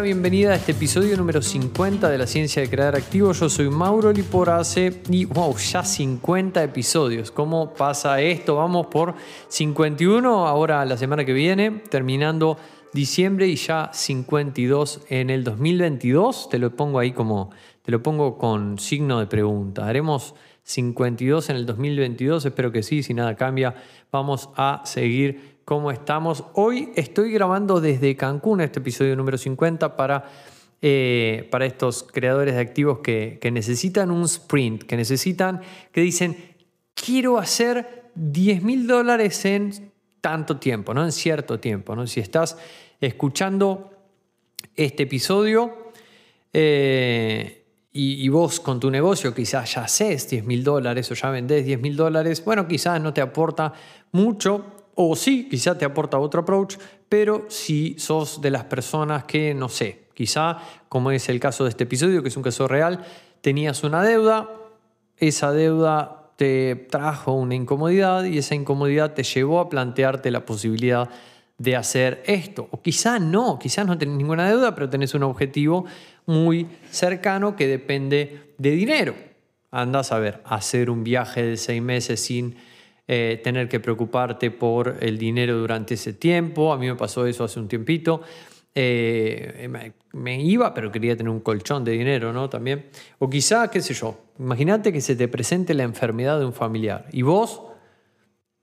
Bienvenida a este episodio número 50 de la ciencia de crear activos. Yo soy Mauro Liporace y wow, ya 50 episodios. ¿Cómo pasa esto? Vamos por 51 ahora la semana que viene, terminando diciembre y ya 52 en el 2022. Te lo pongo ahí como, te lo pongo con signo de pregunta. Haremos 52 en el 2022, espero que sí, si nada cambia, vamos a seguir ¿Cómo estamos? Hoy estoy grabando desde Cancún este episodio número 50 para, eh, para estos creadores de activos que, necesitan un sprint, que necesitan, que dicen, quiero hacer 10 mil dólares en tanto tiempo, ¿no? en cierto tiempo. ¿no? Si estás escuchando este episodio eh, y, y, vos con tu negocio quizás ya haces 10 mil dólares o ya vendés 10 mil dólares, bueno, quizás no te aporta mucho, o sí, quizá te aporta otro approach, pero si sos de las personas que, no sé, quizá, como es el caso de este episodio, que es un caso real, tenías una deuda, esa deuda te trajo una incomodidad y esa incomodidad te llevó a plantearte la posibilidad de hacer esto. O quizá no, quizás no tenés ninguna deuda, pero tenés un objetivo muy cercano que depende de dinero. Andas a ver, hacer un viaje de seis meses sin eh, tener que preocuparte por el dinero durante ese tiempo. A mí me pasó eso hace un tiempito. Eh, me, iba, pero quería tener un colchón de dinero, ¿no? También. O quizá, qué sé yo, imagínate que se te presente la enfermedad de un familiar y vos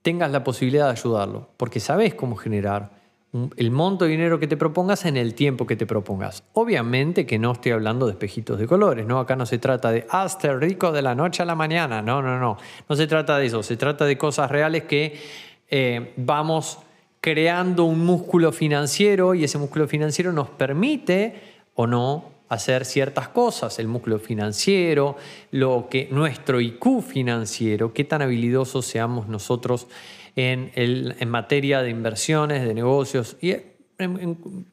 tengas la posibilidad de ayudarlo, porque sabes cómo generar el monto de dinero que te propongas en el tiempo que te propongas. Obviamente que no estoy hablando de espejitos de colores, ¿no? Acá no se trata de, ah, rico de la noche a la mañana. No, no, no. No se trata de eso. Se trata de cosas reales que eh, vamos creando un músculo financiero y ese músculo financiero nos permite o no hacer ciertas cosas, el músculo financiero, lo que nuestro IQ financiero, qué tan habilidosos seamos nosotros en, en materia de inversiones, de negocios y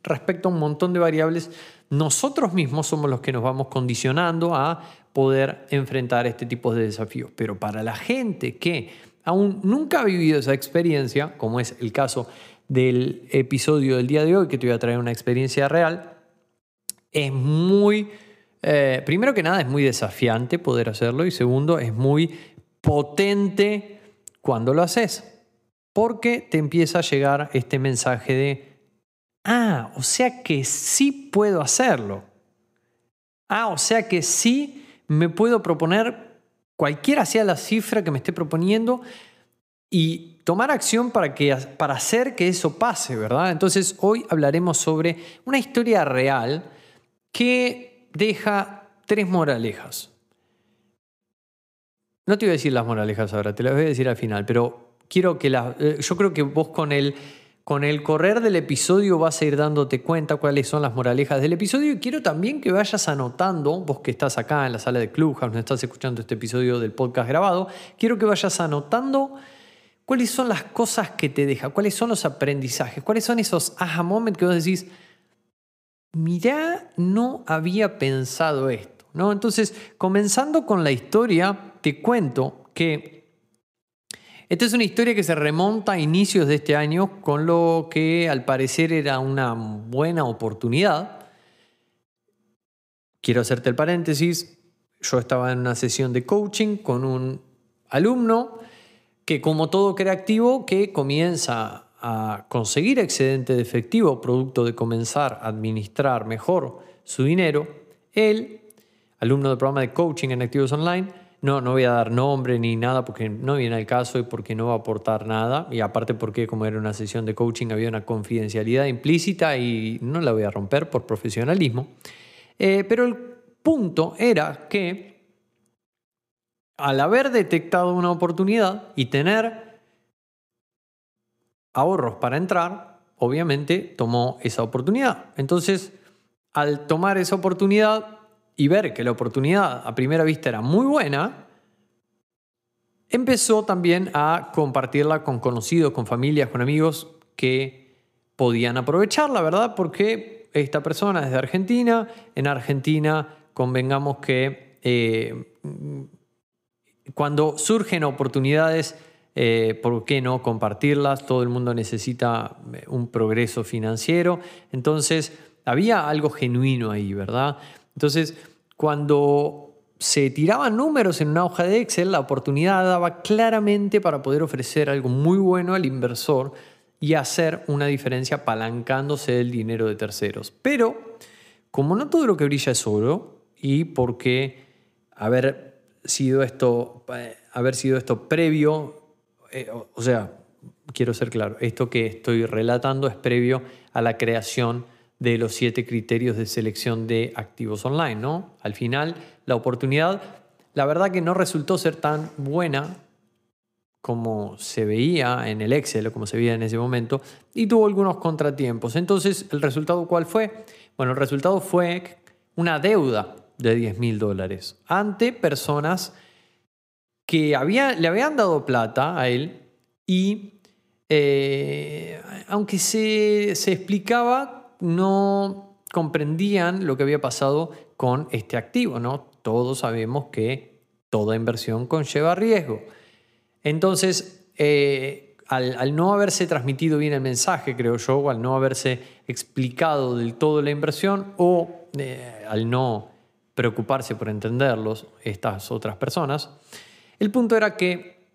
respecto a un montón de variables, nosotros mismos somos los que nos vamos condicionando a poder enfrentar este tipo de desafíos. Pero para la gente que aún nunca ha vivido esa experiencia, como es el caso del episodio del día de hoy, que te voy a traer una experiencia real, es muy, eh, primero que nada, es muy desafiante poder hacerlo y segundo, es muy potente cuando lo haces. Porque te empieza a llegar este mensaje de, ah, o sea que sí puedo hacerlo. Ah, o sea que sí me puedo proponer cualquiera sea la cifra que me esté proponiendo y tomar acción para, que, para hacer que eso pase, ¿verdad? Entonces hoy hablaremos sobre una historia real que deja tres moralejas. No te voy a decir las moralejas ahora, te las voy a decir al final, pero quiero que la, eh, yo creo que vos con el, con el correr del episodio vas a ir dándote cuenta cuáles son las moralejas del episodio y quiero también que vayas anotando, vos que estás acá en la sala de Clubhouse, no estás escuchando este episodio del podcast grabado, quiero que vayas anotando cuáles son las cosas que te deja, cuáles son los aprendizajes, cuáles son esos aha moments que vos decís, mirá, no había pensado esto. ¿no? Entonces, comenzando con la historia, te cuento que esta es una historia que se remonta a inicios de este año, con lo que al parecer era una buena oportunidad. Quiero hacerte el paréntesis. Yo estaba en una sesión de coaching con un alumno que como todo creativo que comienza a conseguir excedente de efectivo producto de comenzar a administrar mejor su dinero, él, alumno del programa de coaching en activos online, No, no voy a dar nombre ni nada porque no viene al caso y porque no va a aportar nada. Y aparte porque como era una sesión de coaching había una confidencialidad implícita y no la voy a romper por profesionalismo. Eh, pero el punto era que al haber detectado una oportunidad y tener ahorros para entrar, obviamente tomó esa oportunidad. Entonces, al tomar esa oportunidad y ver que la oportunidad a primera vista era muy buena, empezó también a compartirla con conocidos, con familias, con amigos que podían aprovecharla, ¿verdad? Porque esta persona es de Argentina, en Argentina convengamos que eh, cuando surgen oportunidades, eh, ¿por qué no compartirlas? Todo el mundo necesita eh, un progreso financiero. Entonces, había algo genuino ahí, ¿verdad? Entonces, cuando se tiraban números en una hoja de Excel, la oportunidad daba claramente para poder ofrecer algo muy bueno al inversor y hacer una diferencia apalancándose el dinero de terceros. Pero, como no todo lo que brilla es oro, y porque haber sido esto, eh, haber sido esto previo, eh, o sea, quiero ser claro, esto que estoy relatando es previo a la creación de los siete criterios de selección de activos online, ¿no? Al final, la oportunidad, la verdad que no resultó ser tan buena como se veía en el Excel o como se veía en ese momento, y tuvo algunos contratiempos. Entonces, ¿el resultado cuál fue? Bueno, el resultado fue una deuda de 10 mil dólares ante personas que le habían dado plata a él y eh, aunque se, se explicaba no comprendían lo que había pasado con este activo, ¿no? Todos sabemos que toda inversión conlleva riesgo. Entonces, eh, al, no haberse transmitido bien el mensaje, creo yo, o al no haberse explicado del todo la inversión, o eh, al no preocuparse por entenderlos estas otras personas, el punto era que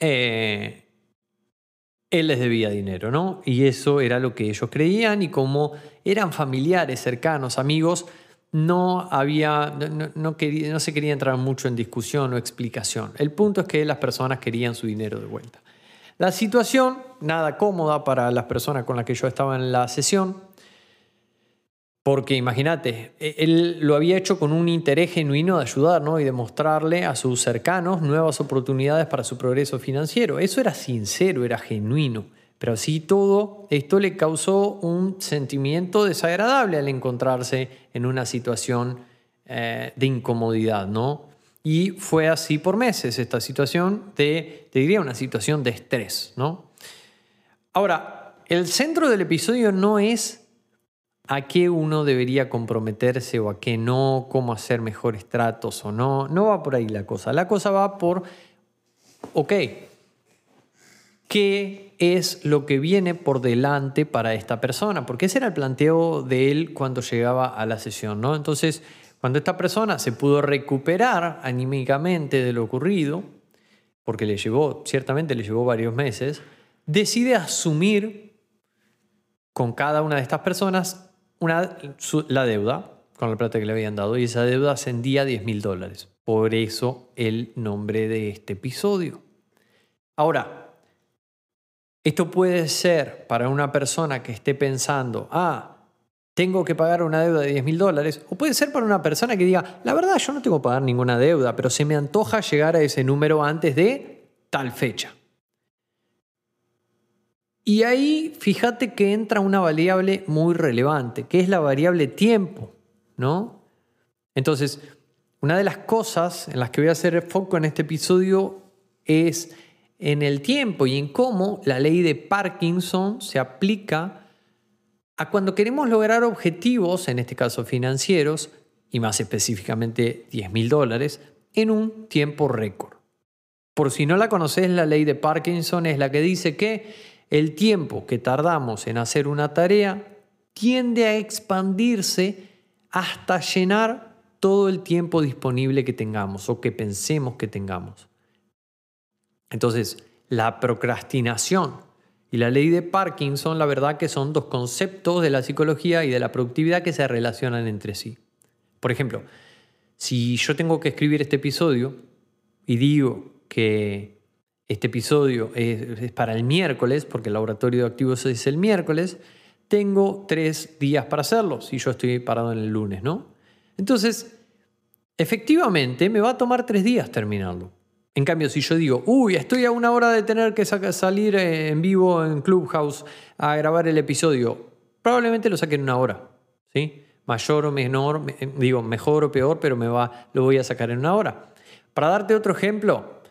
eh, él les debía dinero, ¿no? Y eso era lo que ellos creían y como eran familiares, cercanos, amigos, no, había, no, no se quería entrar mucho en discusión o explicación. El punto es que las personas querían su dinero de vuelta. La situación, nada cómoda para las personas con las que yo estaba en la sesión, porque imagínate, e, él lo había hecho con un interés genuino de ayudar ¿no? y de mostrarle a sus cercanos nuevas oportunidades para su progreso financiero. Eso era sincero, era genuino. Pero así todo, esto le causó un sentimiento desagradable al encontrarse en una situación eh, de incomodidad, ¿no? Y fue así por meses esta situación de, diría, una situación de estrés, ¿no? Ahora, el centro del episodio no es a qué uno debería comprometerse o a qué no, cómo hacer mejores tratos o no. No va por ahí la cosa. La cosa va por, ok, ¿qué es lo que viene por delante para esta persona? Porque ese era el planteo de él cuando llegaba a la sesión, ¿no? Entonces, cuando esta persona se pudo recuperar anímicamente de lo ocurrido, porque le llevó, ciertamente le llevó varios meses, decide asumir con cada una de estas personas una, la deuda con la plata que le habían dado y esa deuda ascendía a 10 mil dólares. Por eso el nombre de este episodio. Ahora, esto puede ser para una persona que esté pensando, ah, tengo que pagar una deuda de 10 mil dólares, o puede ser para una persona que diga, la verdad yo no tengo que pagar ninguna deuda, pero se me antoja llegar a ese número antes de tal fecha. Y ahí fíjate que entra una variable muy relevante, que es la variable tiempo, ¿no? Entonces, una de las cosas en las que voy a hacer foco en este episodio es en el tiempo y en cómo la ley de Parkinson se aplica a cuando queremos lograr objetivos, en este caso financieros, y más específicamente 10 mil dólares, en un tiempo récord. Por si no la conoces, la ley de Parkinson es la que dice que el tiempo que tardamos en hacer una tarea tiende a expandirse hasta llenar todo el tiempo disponible que tengamos o que pensemos que tengamos. Entonces, la procrastinación y la ley de Parkinson, la verdad que son dos conceptos de la psicología y de la productividad que se relacionan entre sí. Por ejemplo, si yo tengo que escribir este episodio y digo que este episodio es, para el miércoles, porque el laboratorio de activos es el miércoles, tengo tres días para hacerlo, si yo estoy parado en el lunes, ¿no? Entonces, efectivamente, me va a tomar tres días terminarlo. En cambio, si yo digo, uy, estoy a una hora de tener que salir en vivo en Clubhouse a grabar el episodio, probablemente lo saque en una hora, ¿sí? Mayor o menor, digo, mejor o peor, pero me va, lo voy a sacar en una hora. Para darte otro ejemplo,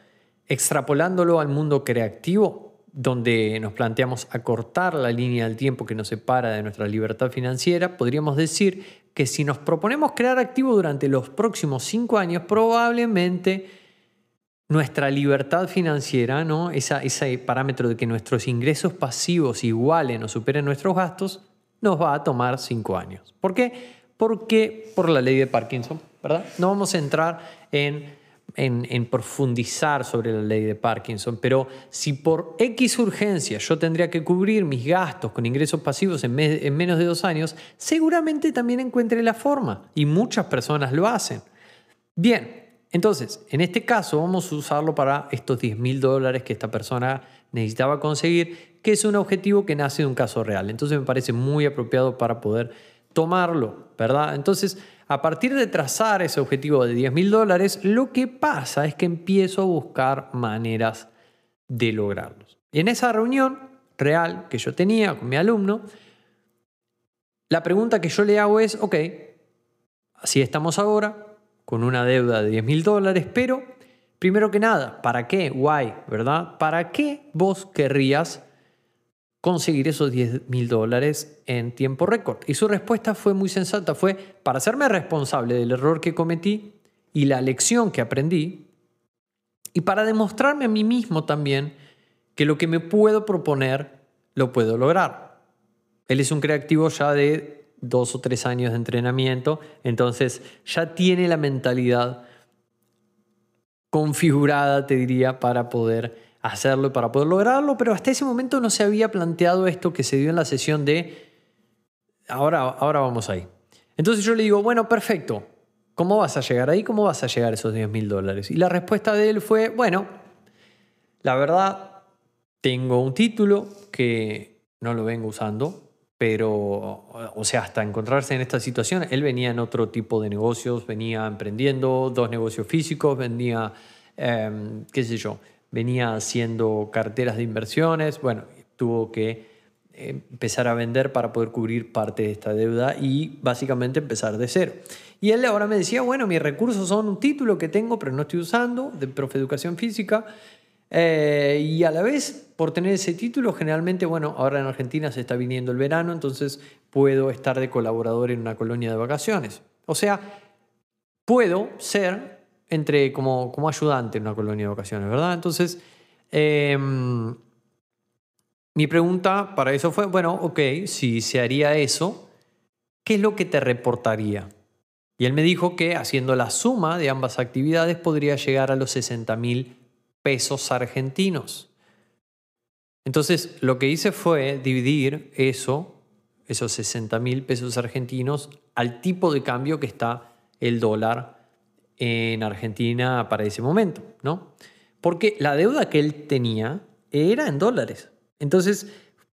extrapolándolo al mundo creativo, donde nos planteamos acortar la línea del tiempo que nos separa de nuestra libertad financiera, podríamos decir que si nos proponemos crear activo durante los próximos cinco años, probablemente nuestra libertad financiera, ¿no? ese parámetro de que nuestros ingresos pasivos igualen o superen nuestros gastos, nos va a tomar cinco años. ¿Por qué? Porque por la ley de Parkinson, ¿verdad? No vamos a entrar en en, profundizar sobre la ley de Parkinson, pero si por X urgencia yo tendría que cubrir mis gastos con ingresos pasivos en, en menos de dos años, seguramente también encuentre la forma y muchas personas lo hacen. Bien, entonces, en este caso vamos a usarlo para estos 10 mil dólares que esta persona necesitaba conseguir, que es un objetivo que nace de un caso real. Entonces me parece muy apropiado para poder tomarlo, ¿verdad? Entonces, a partir de trazar ese objetivo de 10 mil dólares, lo que pasa es que empiezo a buscar maneras de lograrlos. Y en esa reunión real que yo tenía con mi alumno, la pregunta que yo le hago es, ok, así estamos ahora, con una deuda de 10 mil dólares, pero primero que nada, ¿para qué? Why, ¿verdad? ¿Para qué vos querrías conseguir esos 10 mil dólares en tiempo récord? Y su respuesta fue muy sensata, fue para hacerme responsable del error que cometí y la lección que aprendí, y para demostrarme a mí mismo también que lo que me puedo proponer lo puedo lograr. Él es un creativo ya de dos o tres años de entrenamiento, entonces ya tiene la mentalidad configurada, te diría, para poder hacerlo para poder lograrlo, pero hasta ese momento no se había planteado esto que se dio en la sesión de ahora, ahora vamos ahí. Entonces yo le digo, bueno, perfecto, ¿cómo vas a llegar ahí? ¿Cómo vas a llegar a esos 10 mil dólares? Y la respuesta de él fue, bueno, la verdad, tengo un título que no lo vengo usando, pero, o sea, hasta encontrarse en esta situación, él venía en otro tipo de negocios, venía emprendiendo dos negocios físicos, venía, em, qué sé yo, venía haciendo carteras de inversiones, bueno, tuvo que eh, empezar a vender para poder cubrir parte de esta deuda y básicamente empezar de cero. Y él ahora me decía, bueno, mis recursos son un título que tengo pero no estoy usando de profe educación física eh, y a la vez por tener ese título generalmente, bueno, ahora en Argentina se está viniendo el verano, entonces puedo estar de colaborador en una colonia de vacaciones. O sea, puedo ser entre como, como ayudante en una colonia de vacaciones, ¿verdad? Entonces, em, mi pregunta para eso fue, bueno, ok, si se haría eso, ¿qué es lo que te reportaría? Y él me dijo que haciendo la suma de ambas actividades podría llegar a los 60 mil pesos argentinos. Entonces, lo que hice fue dividir eso, esos 60 mil pesos argentinos, al tipo de cambio que está el dólar en Argentina para ese momento, ¿no? Porque la deuda que él tenía era en dólares. Entonces,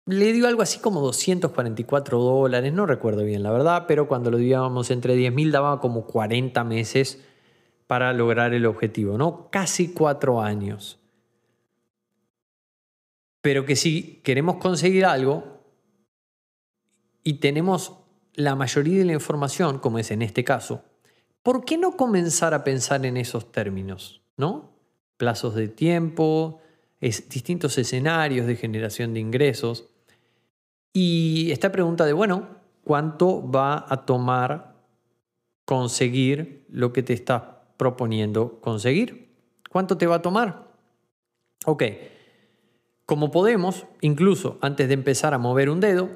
le dio algo así como 244 dólares, no recuerdo bien la verdad, pero cuando lo divíamos entre 10.000 daba como 40 meses para lograr el objetivo, ¿no? Casi cuatro años. Pero que si queremos conseguir algo y tenemos la mayoría de la información, como es en este caso, ¿por qué no comenzar a pensar en esos términos? ¿No? Plazos de tiempo, distintos escenarios de generación de ingresos. Y esta pregunta de, bueno, ¿cuánto va a tomar conseguir lo que te estás proponiendo conseguir? ¿Cuánto te va a tomar? Ok, como podemos, incluso antes de empezar a mover un dedo,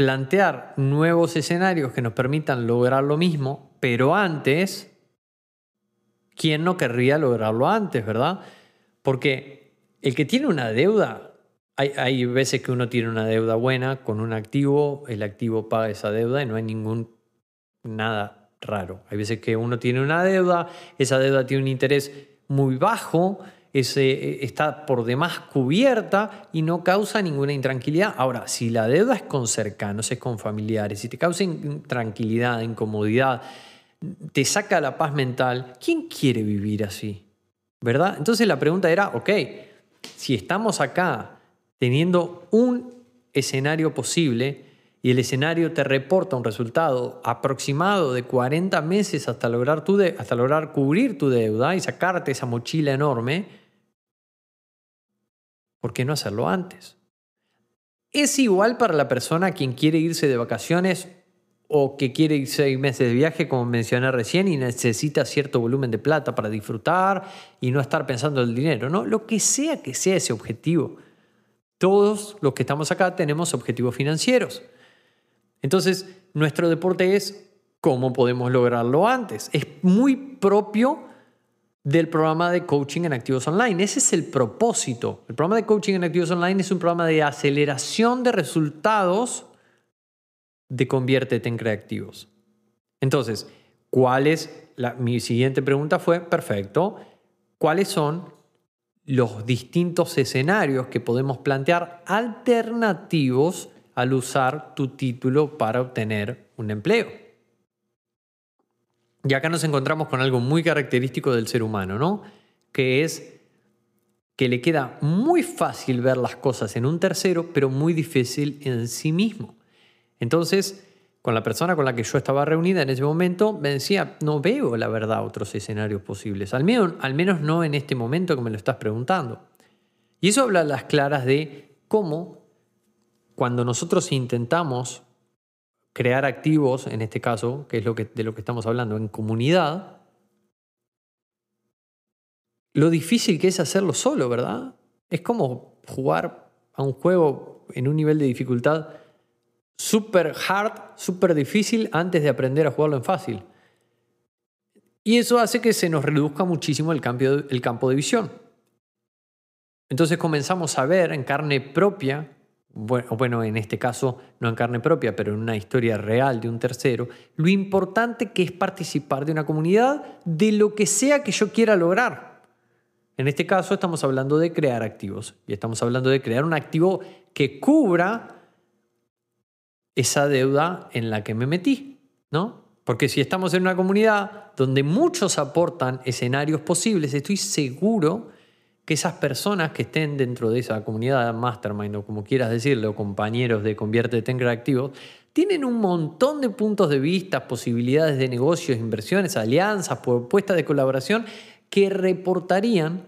plantear nuevos escenarios que nos permitan lograr lo mismo pero antes, ¿quién no querría lograrlo antes, verdad? Porque el que tiene una deuda, hay, veces que uno tiene una deuda buena con un activo, el activo paga esa deuda y no hay ningún nada raro. Hay veces que uno tiene una deuda, esa deuda tiene un interés muy bajo, ese, está por demás cubierta y no causa ninguna intranquilidad. Ahora, si la deuda es con cercanos, es con familiares, si te causa intranquilidad, incomodidad, te saca la paz mental, ¿quién quiere vivir así? ¿Verdad? Entonces la pregunta era, ok, si estamos acá teniendo un escenario posible y el escenario te reporta un resultado aproximado de 40 meses hasta lograr, tu hasta lograr cubrir tu deuda y sacarte esa mochila enorme, ¿por qué no hacerlo antes? Es igual para la persona quien quiere irse de vacaciones o que quiere ir seis meses de viaje, como mencioné recién, y necesita cierto volumen de plata para disfrutar y no estar pensando en el dinero, ¿no? Lo que sea que sea ese objetivo. Todos los que estamos acá tenemos objetivos financieros. Entonces, nuestro deporte es cómo podemos lograrlo antes. Es muy propio del programa de coaching en activos online. Ese es el propósito. El programa de coaching en activos online es un programa de aceleración de resultados de conviértete en creativos. Entonces, ¿cuál es? mi siguiente pregunta fue, perfecto, ¿cuáles son los distintos escenarios que podemos plantear alternativos al usar tu título para obtener un empleo? Y acá nos encontramos con algo muy característico del ser humano, ¿no? Que es que le queda muy fácil ver las cosas en un tercero, pero muy difícil en sí mismo. Entonces, con la persona con la que yo estaba reunida en ese momento, me decía, no veo la verdad otros escenarios posibles, al menos, al menos no en este momento que me lo estás preguntando. Y eso habla a las claras de cómo cuando nosotros intentamos crear activos, en este caso, que es lo que, de lo que estamos hablando, en comunidad, lo difícil que es hacerlo solo, ¿verdad? Es como jugar a un juego en un nivel de dificultad super hard, súper difícil antes de aprender a jugarlo en fácil. Y eso hace que se nos reduzca muchísimo el, cambio, el campo de visión. Entonces comenzamos a ver en carne propia, bueno, en este caso no en carne propia, pero en una historia real de un tercero, lo importante que es participar de una comunidad de lo que sea que yo quiera lograr. En este caso estamos hablando de crear activos y estamos hablando de crear un activo que cubra esa deuda en la que me metí, ¿no? Porque si estamos en una comunidad donde muchos aportan escenarios posibles, estoy seguro que esas personas que estén dentro de esa comunidad mastermind o como quieras decirlo, compañeros de Conviértete en Creativo, tienen un montón de puntos de vista, posibilidades de negocios, inversiones, alianzas, propuestas de colaboración que reportarían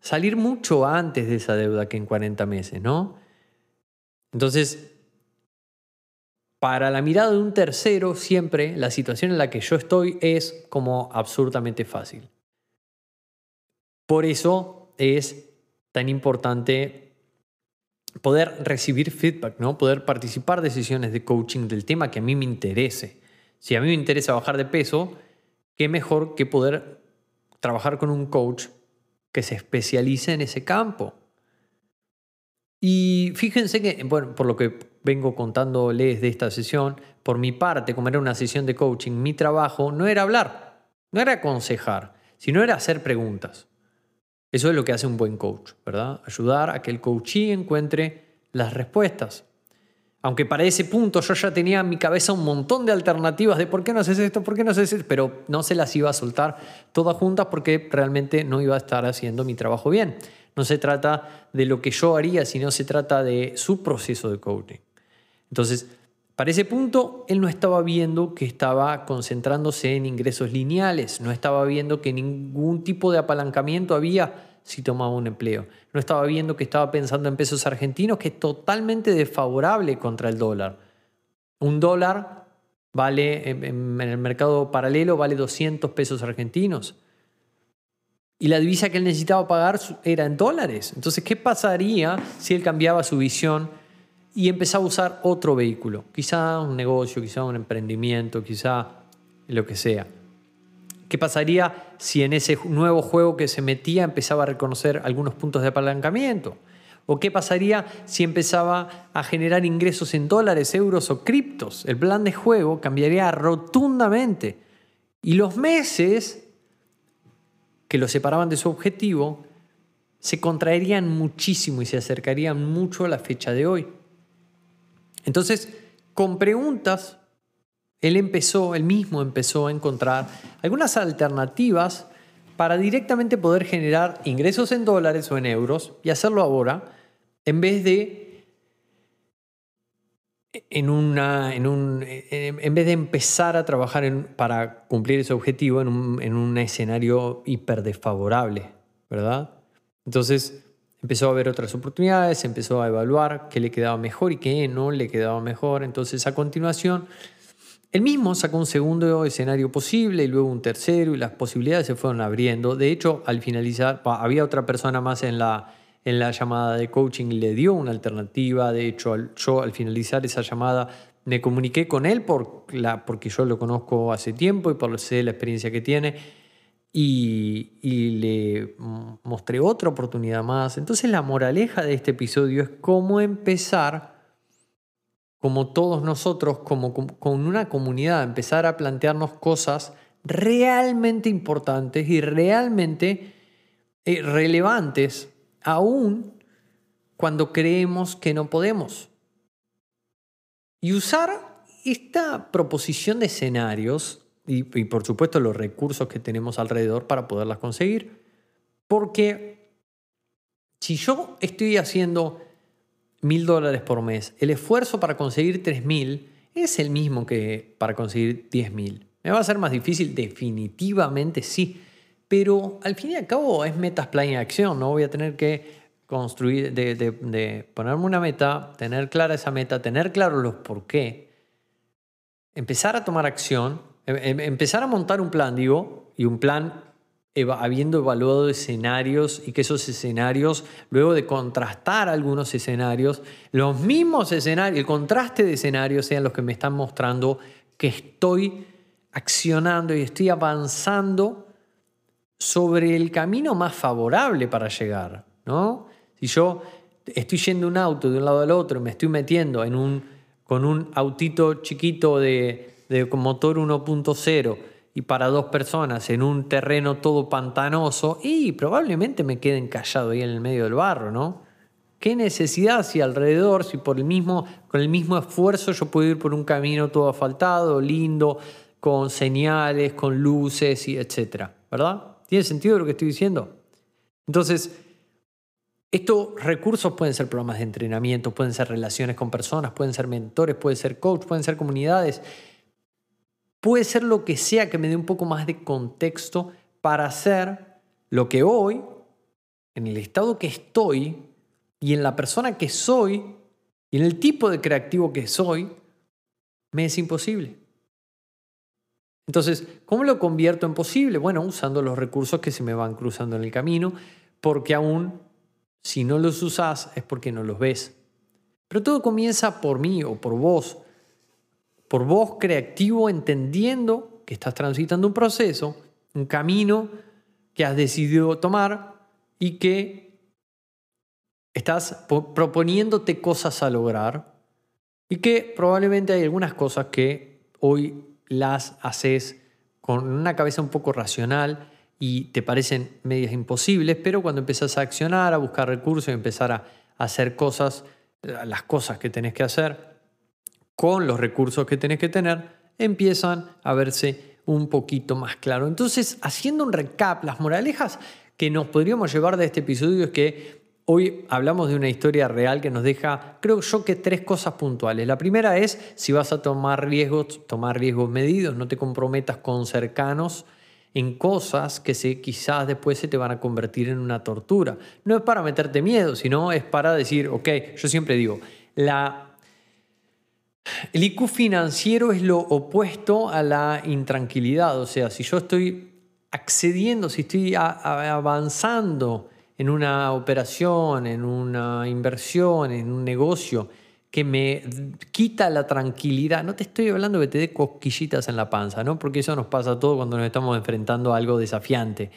salir mucho antes de esa deuda que en 40 meses, ¿no? Entonces, para la mirada de un tercero, siempre la situación en la que yo estoy es como absurdamente fácil. Por eso es tan importante poder recibir feedback, ¿no? poder participar de sesiones de coaching del tema que a mí me interese. Si a mí me interesa bajar de peso, qué mejor que poder trabajar con un coach que se especialice en ese campo. Y fíjense que, bueno, por lo que vengo contándoles de esta sesión, por mi parte, como era una sesión de coaching, mi trabajo no era hablar, no era aconsejar, sino era hacer preguntas. Eso es lo que hace un buen coach, ¿verdad? Ayudar a que el coachee encuentre las respuestas. Aunque para ese punto yo ya tenía en mi cabeza un montón de alternativas de por qué no haces esto, por qué no haces esto, pero no se las iba a soltar todas juntas porque realmente no iba a estar haciendo mi trabajo bien. No se trata de lo que yo haría, sino se trata de su proceso de coaching. Entonces, para ese punto, él no estaba viendo que estaba concentrándose en ingresos lineales, no estaba viendo que ningún tipo de apalancamiento había si tomaba un empleo, no estaba viendo que estaba pensando en pesos argentinos, que es totalmente desfavorable contra el dólar. Un dólar vale, en el mercado paralelo, vale 200 pesos argentinos. Y la divisa que él necesitaba pagar era en dólares. Entonces, ¿qué pasaría si él cambiaba su visión y empezaba a usar otro vehículo, quizá un negocio, quizá un emprendimiento, quizá lo que sea. ¿Qué pasaría si en ese nuevo juego que se metía empezaba a reconocer algunos puntos de apalancamiento? ¿O qué pasaría si empezaba a generar ingresos en dólares, euros o criptos? El plan de juego cambiaría rotundamente. Y los meses que lo separaban de su objetivo se contraerían muchísimo y se acercarían mucho a la fecha de hoy. Entonces, con preguntas, él empezó, él mismo empezó a encontrar algunas alternativas para directamente poder generar ingresos en dólares o en euros y hacerlo ahora, en vez de en, una, en, un, en vez de empezar a trabajar para cumplir ese objetivo en un, en un escenario hiper desfavorable, ¿verdad? Entonces empezó a ver otras oportunidades, empezó a evaluar qué le quedaba mejor y qué no le quedaba mejor. Entonces a continuación, él mismo sacó un segundo escenario posible y luego un tercero y las posibilidades se fueron abriendo. De hecho, al finalizar, había otra persona más en la, en la llamada de coaching y le dio una alternativa. De hecho, yo al finalizar esa llamada me comuniqué con él por la, porque yo lo conozco hace tiempo y por sé la experiencia que tiene y, le mostré otra oportunidad más. Entonces la moraleja de este episodio es cómo empezar, como todos nosotros, como con una comunidad, empezar a plantearnos cosas realmente importantes y realmente eh, relevantes, aún cuando creemos que no podemos. Y usar esta proposición de escenarios y, por supuesto los recursos que tenemos alrededor para poderlas conseguir. Porque si yo estoy haciendo mil dólares por mes, el esfuerzo para conseguir tres mil es el mismo que para conseguir diez mil. ¿Me va a ser más difícil? Definitivamente sí. Pero al fin y al cabo es metas, plan y acción. No voy a tener que construir, de, ponerme una meta, tener clara esa meta, tener claro los por qué, empezar a tomar acción empezar a montar un plan, digo, y un plan habiendo evaluado escenarios y que esos escenarios, luego de contrastar algunos escenarios, los mismos escenarios, el contraste de escenarios sean los que me están mostrando que estoy accionando y estoy avanzando sobre el camino más favorable para llegar, ¿no? Si yo estoy yendo un auto de un lado al otro, me estoy metiendo en un, con un autito chiquito de, de motor 1.0 y para dos personas en un terreno todo pantanoso y probablemente me queden callado ahí en el medio del barro, ¿no? ¿Qué necesidad si alrededor, si por el mismo, con el mismo esfuerzo yo puedo ir por un camino todo asfaltado, lindo, con señales, con luces y etcétera, ¿verdad? ¿Tiene sentido lo que estoy diciendo? Entonces, estos recursos pueden ser programas de entrenamiento, pueden ser relaciones con personas, pueden ser mentores, pueden ser coach, pueden ser comunidades Puede ser lo que sea que me dé un poco más de contexto para hacer lo que hoy, en el estado que estoy y en la persona que soy y en el tipo de creativo que soy, me es imposible. Entonces, ¿cómo lo convierto en posible? Bueno, usando los recursos que se me van cruzando en el camino, porque aún si no los usas es porque no los ves. Pero todo comienza por mí o por vos por vos creativo entendiendo que estás transitando un proceso, un camino que has decidido tomar y que estás proponiéndote cosas a lograr y que probablemente hay algunas cosas que hoy las haces con una cabeza un poco racional y te parecen medias imposibles, pero cuando empiezas a accionar, a buscar recursos y empezar a hacer cosas, las cosas que tenés que hacer, con los recursos que tenés que tener, empiezan a verse un poquito más claro. Entonces, haciendo un recap, las moralejas que nos podríamos llevar de este episodio es que hoy hablamos de una historia real que nos deja, creo yo que tres cosas puntuales. La primera es, si vas a tomar riesgos, tomar riesgos medidos, no te comprometas con cercanos en cosas que se, quizás después se te van a convertir en una tortura. No es para meterte miedo, sino es para decir, ok, yo siempre digo, la el IQ financiero es lo opuesto a la intranquilidad, o sea, si yo estoy accediendo, si estoy avanzando en una operación, en una inversión, en un negocio que me quita la tranquilidad, no te estoy hablando que te dé cosquillitas en la panza, ¿no? porque eso nos pasa a todos cuando nos estamos enfrentando a algo desafiante,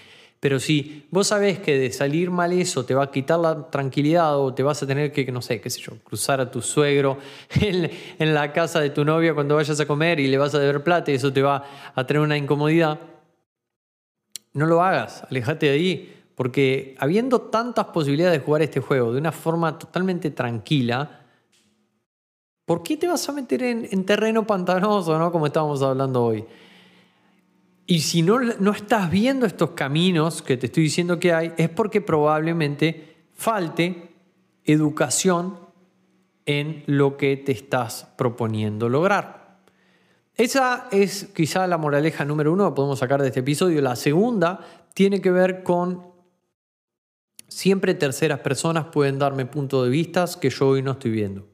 Pero si vos sabés que de salir mal eso te va a quitar la tranquilidad o te vas a tener que, no sé, qué sé yo, cruzar a tu suegro en, la casa de tu novia cuando vayas a comer y le vas a deber plata y eso te va a tener una incomodidad, no lo hagas, alejate de ahí, porque habiendo tantas posibilidades de jugar este juego de una forma totalmente tranquila, ¿por qué te vas a meter en, en terreno pantanoso, ¿no? como estábamos hablando hoy? Y si no, no estás viendo estos caminos que te estoy diciendo que hay, es porque probablemente falte educación en lo que te estás proponiendo lograr. Esa es quizá la moraleja número uno que podemos sacar de este episodio. La segunda tiene que ver con siempre terceras personas pueden darme puntos de vista que yo hoy no estoy viendo.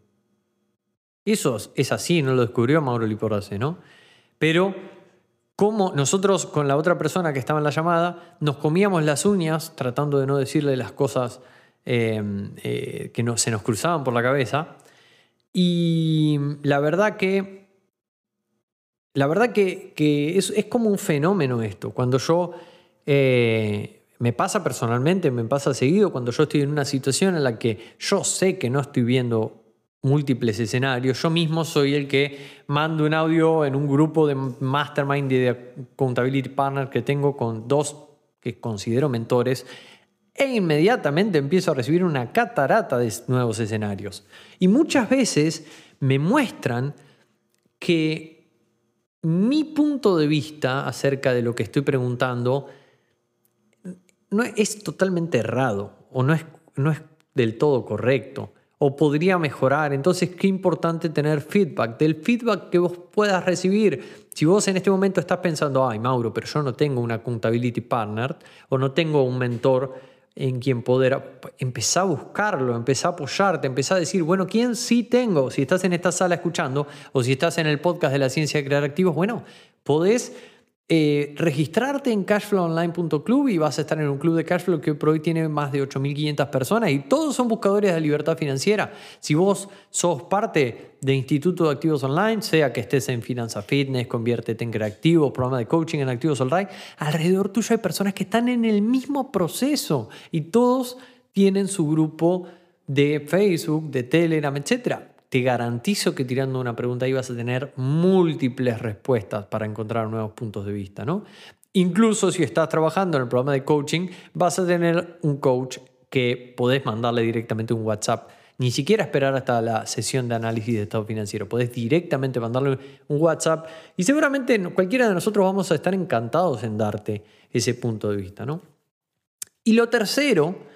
Eso es así, no lo descubrió Mauro Liporace, ¿no? Pero cómo nosotros con la otra persona que estaba en la llamada nos comíamos las uñas tratando de no decirle las cosas eh, eh, que no, se nos cruzaban por la cabeza. Y la verdad que, la verdad que, es, como un fenómeno esto. Cuando yo, eh, me pasa personalmente, me pasa seguido, cuando yo estoy en una situación en la que yo sé que no estoy viendo múltiples escenarios. Yo mismo soy el que mando un audio en un grupo de mastermind de accountability partner que tengo con dos que considero mentores e inmediatamente empiezo a recibir una catarata de nuevos escenarios. Y muchas veces me muestran que mi punto de vista acerca de lo que estoy preguntando no es totalmente errado o no es, no es del todo correcto o podría mejorar. Entonces, qué importante tener feedback, del feedback que vos puedas recibir. Si vos en este momento estás pensando, ay, Mauro, pero yo no tengo una accountability partner o no tengo un mentor en quien poder, empezar a buscarlo, empezar a apoyarte, empezar a decir, bueno, ¿quién sí tengo? Si estás en esta sala escuchando o si estás en el podcast de la ciencia de crear activos, bueno, podés eh, registrarte en cashflowonline.club y vas a estar en un club de cashflow que hoy tiene más de 8.500 personas y todos son buscadores de libertad financiera. Si vos sos parte de Instituto de Activos Online, sea que estés en Finanza Fitness, Conviértete en Creativo, programa de coaching en Activos Online, alrededor tuyo hay personas que están en el mismo proceso y todos tienen su grupo de Facebook, de Telegram, etcétera te garantizo que tirando una pregunta ahí vas a tener múltiples respuestas para encontrar nuevos puntos de vista, ¿no? Incluso si estás trabajando en el programa de coaching, vas a tener un coach que podés mandarle directamente un WhatsApp. Ni siquiera esperar hasta la sesión de análisis de estado financiero. Podés directamente mandarle un WhatsApp y seguramente cualquiera de nosotros vamos a estar encantados en darte ese punto de vista, ¿no? Y lo tercero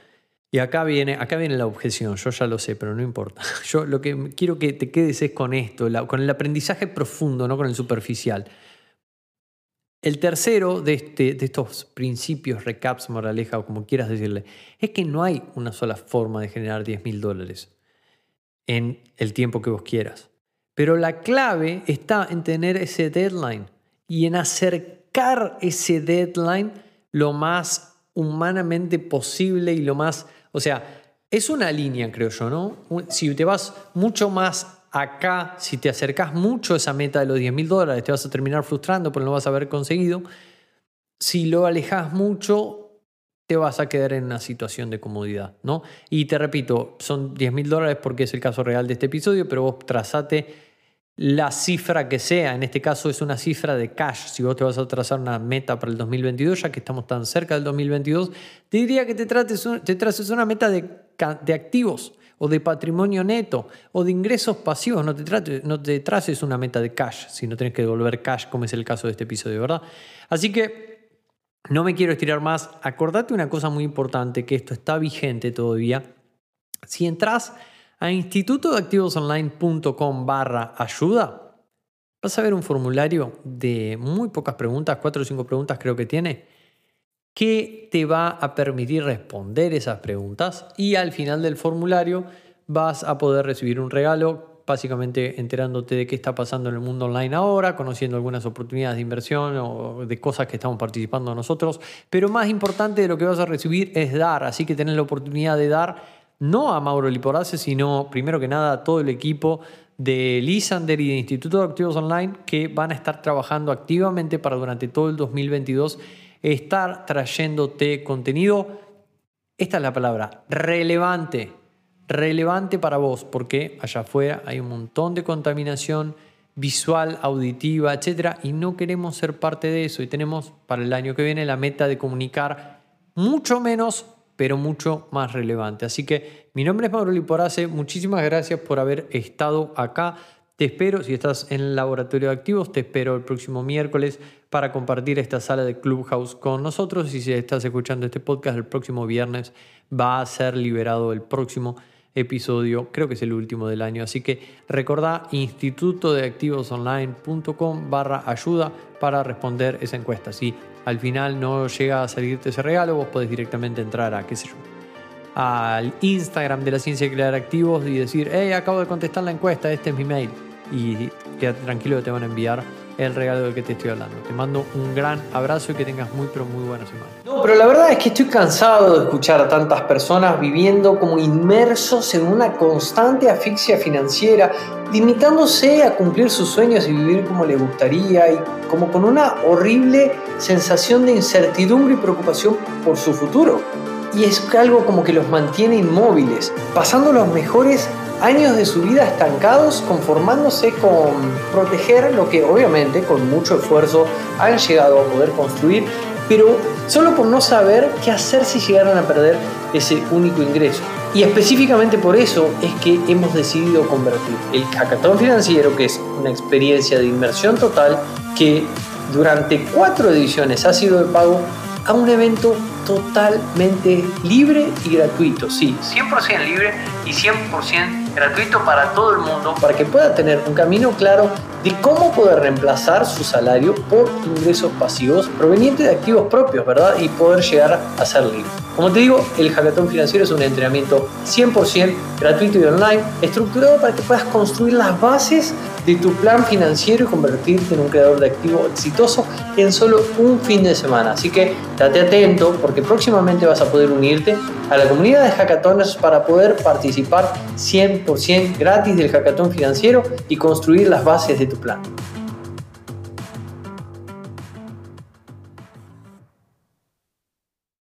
y acá viene, acá viene la objeción, yo ya lo sé, pero no importa. Yo lo que quiero que te quedes es con esto, con el aprendizaje profundo, no con el superficial. El tercero de, este, de estos principios, recaps, moraleja o como quieras decirle, es que no hay una sola forma de generar 10 mil dólares en el tiempo que vos quieras. Pero la clave está en tener ese deadline y en acercar ese deadline lo más humanamente posible y lo más o sea, es una línea, creo yo, ¿no? Si te vas mucho más acá, si te acercas mucho a esa meta de los 10 mil dólares, te vas a terminar frustrando porque no vas a haber conseguido. Si lo alejas mucho, te vas a quedar en una situación de comodidad, ¿no? Y te repito, son 10 mil dólares porque es el caso real de este episodio, pero vos trazate la cifra que sea, en este caso es una cifra de cash, si vos te vas a trazar una meta para el 2022, ya que estamos tan cerca del 2022, te diría que te, trates, te traces una meta de, activos o de patrimonio neto o de ingresos pasivos, no te, trates, no te traces una meta de cash, si no tenés que devolver cash, como es el caso de este episodio, ¿verdad? Así que no me quiero estirar más, acordate una cosa muy importante, que esto está vigente todavía, si entras a institutodeactivosonline.com barra ayuda, vas a ver un formulario de muy pocas preguntas, cuatro o cinco preguntas creo que tiene, que te va a permitir responder esas preguntas y al final del formulario vas a poder recibir un regalo, básicamente enterándote de qué está pasando en el mundo online ahora, conociendo algunas oportunidades de inversión o de cosas que estamos participando nosotros, pero más importante de lo que vas a recibir es dar, así que tenés la oportunidad de dar no a Mauro Liporace, sino primero que nada a todo el equipo de Lisander y de Instituto de Activos Online que van a estar trabajando activamente para durante todo el 2022 estar trayéndote contenido, esta es la palabra, relevante, relevante para vos, porque allá afuera hay un montón de contaminación visual, auditiva, etcétera, y no queremos ser parte de eso. Y tenemos para el año que viene la meta de comunicar mucho menos, pero mucho más relevante. Así que mi nombre es Mauro Liporace, muchísimas gracias por haber estado acá. Te espero, si estás en el laboratorio de activos, te espero el próximo miércoles para compartir esta sala de Clubhouse con nosotros. Y si estás escuchando este podcast, el próximo viernes va a ser liberado el próximo episodio, creo que es el último del año. Así que recordá institutodeactivosonline.com barra ayuda para responder esa encuesta. Si al final no llega a salirte ese regalo, vos podés directamente entrar a, qué sé yo, al Instagram de la ciencia crear activos y decir, hey, acabo de contestar la encuesta, este es mi mail. Y quédate tranquilo que te van a enviar el regalo del que te estoy hablando. Te mando un gran abrazo y que tengas muy, pero muy buena semana. No, pero la verdad es que estoy cansado de escuchar a tantas personas viviendo como inmersos en una constante asfixia financiera, limitándose a cumplir sus sueños y vivir como le gustaría y como con una horrible sensación de incertidumbre y preocupación por su futuro y es algo como que los mantiene inmóviles, pasando los mejores años de su vida estancados, conformándose con proteger lo que obviamente con mucho esfuerzo han llegado a poder construir, pero solo por no saber qué hacer si llegaran a perder ese único ingreso. Y específicamente por eso es que hemos decidido convertir el hackathon financiero, que es una experiencia de inversión total, que durante cuatro ediciones ha sido de pago, a un evento totalmente libre y gratuito. Sí, 100% libre y 100% gratuito para todo el mundo, para que pueda tener un camino claro de cómo poder reemplazar su salario por ingresos pasivos provenientes de activos propios, ¿verdad? Y poder llegar a ser libre. Como te digo, el hackathon financiero es un entrenamiento 100% gratuito y online, estructurado para que puedas construir las bases de tu plan financiero y convertirte en un creador de activo exitoso en solo un fin de semana. Así que date atento porque próximamente vas a poder unirte a la comunidad de hackatones para poder participar 100% gratis del hackathon financiero y construir las bases de tu plan.